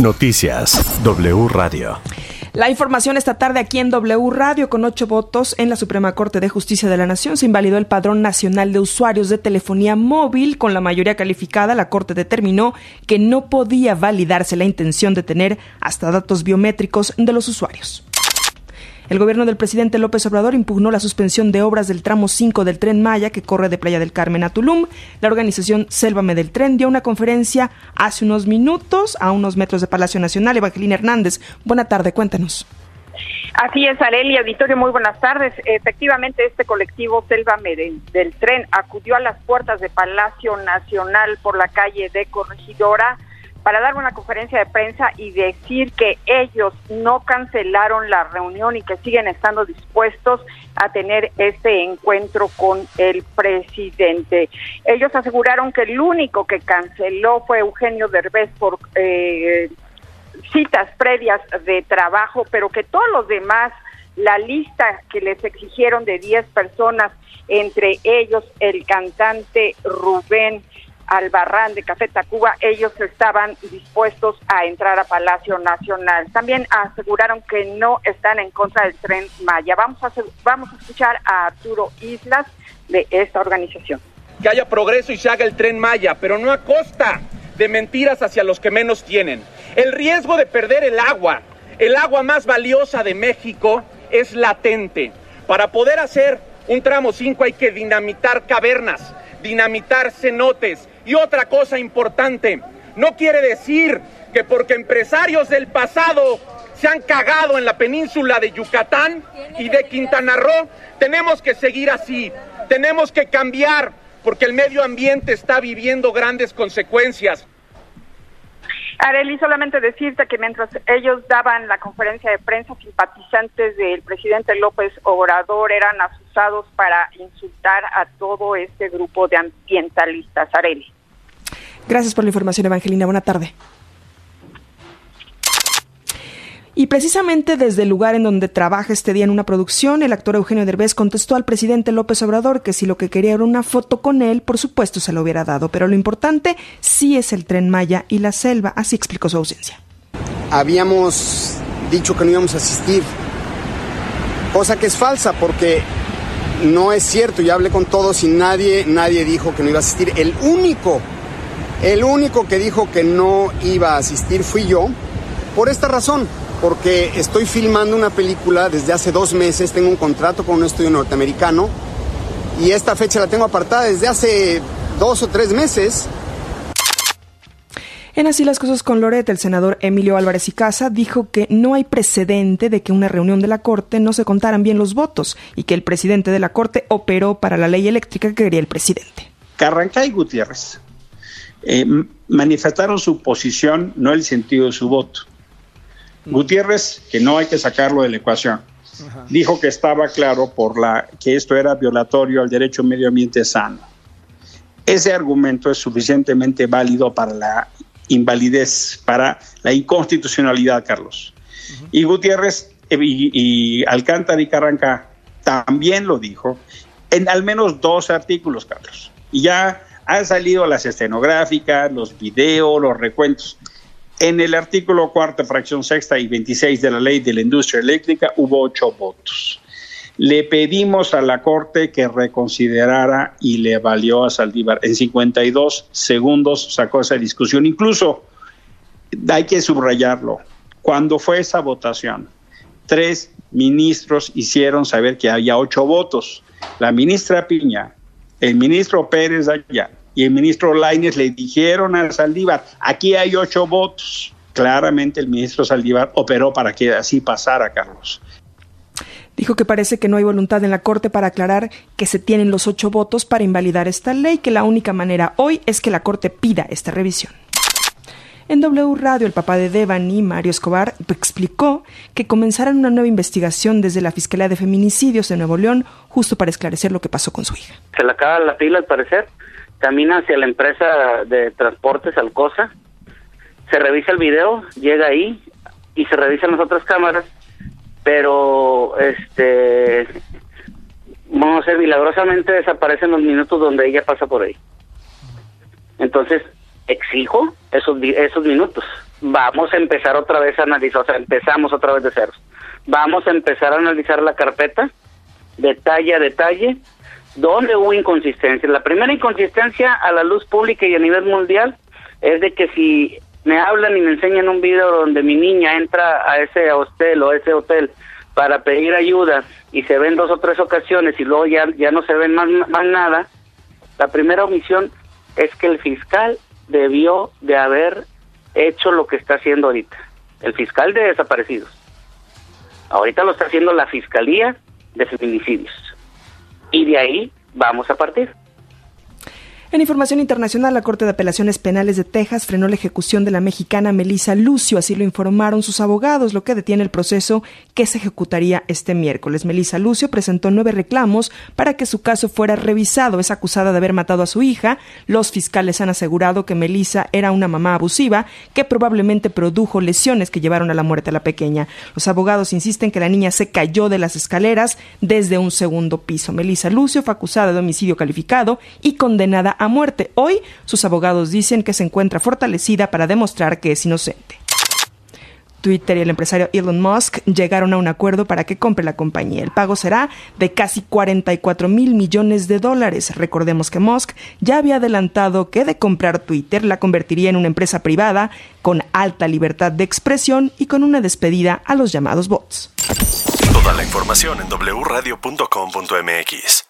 Noticias W Radio. La información esta tarde aquí en W Radio con ocho votos en la Suprema Corte de Justicia de la Nación se invalidó el Padrón Nacional de Usuarios de Telefonía Móvil con la mayoría calificada. La Corte determinó que no podía validarse la intención de tener hasta datos biométricos de los usuarios. El gobierno del presidente López Obrador impugnó la suspensión de obras del tramo 5 del tren Maya que corre de Playa del Carmen a Tulum. La organización Sélvame del Tren dio una conferencia hace unos minutos a unos metros de Palacio Nacional. Evangelina Hernández, buena tarde, cuéntanos. Así es, Areli, auditorio, muy buenas tardes. Efectivamente, este colectivo Sélvame del, del Tren acudió a las puertas de Palacio Nacional por la calle de Corregidora para dar una conferencia de prensa y decir que ellos no cancelaron la reunión y que siguen estando dispuestos a tener este encuentro con el presidente. Ellos aseguraron que el único que canceló fue Eugenio Derbez por eh, citas previas de trabajo, pero que todos los demás, la lista que les exigieron de 10 personas, entre ellos el cantante Rubén, Albarrán de Café Tacuba, ellos estaban dispuestos a entrar a Palacio Nacional. También aseguraron que no están en contra del tren Maya. Vamos a, escuchar a Arturo Islas de esta organización. Que haya progreso y se haga el tren Maya, pero no a costa de mentiras hacia los que menos tienen. El riesgo de perder el agua, el agua más valiosa de México, es latente. Para poder hacer un tramo 5 hay que dinamitar cavernas, dinamitar cenotes, y otra cosa importante, no quiere decir que porque empresarios del pasado se han cagado en la península de Yucatán y de Quintana Roo, tenemos que seguir así, tenemos que cambiar porque el medio ambiente está viviendo grandes consecuencias. Areli, solamente decirte que mientras ellos daban la conferencia de prensa, simpatizantes del presidente López Obrador eran asusados para insultar a todo este grupo de ambientalistas. Areli. Gracias por la información, Evangelina. Buena tarde. Y precisamente desde el lugar en donde trabaja este día en una producción, el actor Eugenio Derbez contestó al presidente López Obrador que si lo que quería era una foto con él, por supuesto se lo hubiera dado, pero lo importante sí es el tren Maya y la selva, así explicó su ausencia. Habíamos dicho que no íbamos a asistir, cosa que es falsa porque no es cierto, ya hablé con todos y nadie, nadie dijo que no iba a asistir. El único el único que dijo que no iba a asistir fui yo, por esta razón, porque estoy filmando una película desde hace dos meses, tengo un contrato con un estudio norteamericano y esta fecha la tengo apartada desde hace dos o tres meses. En Así las cosas con Loret, el senador Emilio Álvarez y Casa dijo que no hay precedente de que una reunión de la Corte no se contaran bien los votos y que el presidente de la Corte operó para la ley eléctrica que quería el presidente. Carranca y Gutiérrez eh, manifestaron su posición, no el sentido de su voto. Gutiérrez, que no hay que sacarlo de la ecuación, dijo que estaba claro por la que esto era violatorio al derecho a medio ambiente sano. Ese argumento es suficientemente válido para la invalidez, para la inconstitucionalidad, Carlos. Y Gutiérrez eh, y, y Alcántara y Carranca también lo dijo en al menos dos artículos, Carlos. Y ya han salido las estenográficas, los videos, los recuentos. En el artículo cuarta, fracción sexta y 26 de la ley de la industria eléctrica hubo ocho votos. Le pedimos a la Corte que reconsiderara y le valió a Saldívar. En 52 segundos sacó esa discusión. Incluso hay que subrayarlo. Cuando fue esa votación, tres ministros hicieron saber que había ocho votos. La ministra Piña, el ministro Pérez allá y el ministro Laines le dijeron a Saldívar, aquí hay ocho votos. Claramente el ministro Saldívar operó para que así pasara, Carlos. Dijo que parece que no hay voluntad en la Corte para aclarar que se tienen los ocho votos para invalidar esta ley, que la única manera hoy es que la Corte pida esta revisión. En W Radio, el papá de Devani, Mario Escobar, explicó que comenzarán una nueva investigación desde la Fiscalía de Feminicidios de Nuevo León, justo para esclarecer lo que pasó con su hija. Se le acaba la pila, al parecer. Camina hacia la empresa de transportes Alcosa. Se revisa el video, llega ahí y se revisan las otras cámaras. Pero, este. Vamos a ser milagrosamente desaparecen los minutos donde ella pasa por ahí. Entonces, exijo esos, esos minutos. vamos a empezar otra vez a analizar, o sea, empezamos otra vez de cero. Vamos a empezar a analizar la carpeta, detalle a detalle, dónde hubo inconsistencias. La primera inconsistencia a la luz pública y a nivel mundial es de que si me hablan y me enseñan un video donde mi niña entra a ese hostel o ese hotel para pedir ayuda y se ven dos o tres ocasiones y luego ya, ya no se ven más nada, la primera omisión es que el fiscal debió de haber hecho lo que está haciendo ahorita, el fiscal de desaparecidos. Ahorita lo está haciendo la Fiscalía de Feminicidios. Y de ahí vamos a partir. En información internacional, la Corte de Apelaciones Penales de Texas frenó la ejecución de la mexicana Melissa Lucio, así lo informaron sus abogados, lo que detiene el proceso que se ejecutaría este miércoles. Melissa Lucio presentó nueve reclamos para que su caso fuera revisado. Es acusada de haber matado a su hija. Los fiscales han asegurado que Melissa era una mamá abusiva que probablemente produjo lesiones que llevaron a la muerte a la pequeña. Los abogados insisten que la niña se cayó de las escaleras desde un segundo piso. Melissa Lucio fue acusada de homicidio calificado y condenada a muerte. Hoy sus abogados dicen que se encuentra fortalecida para demostrar que es inocente. Twitter y el empresario Elon Musk llegaron a un acuerdo para que compre la compañía. El pago será de casi 44 mil millones de dólares. Recordemos que Musk ya había adelantado que de comprar Twitter la convertiría en una empresa privada con alta libertad de expresión y con una despedida a los llamados bots. Toda la información en wradio.com.mx.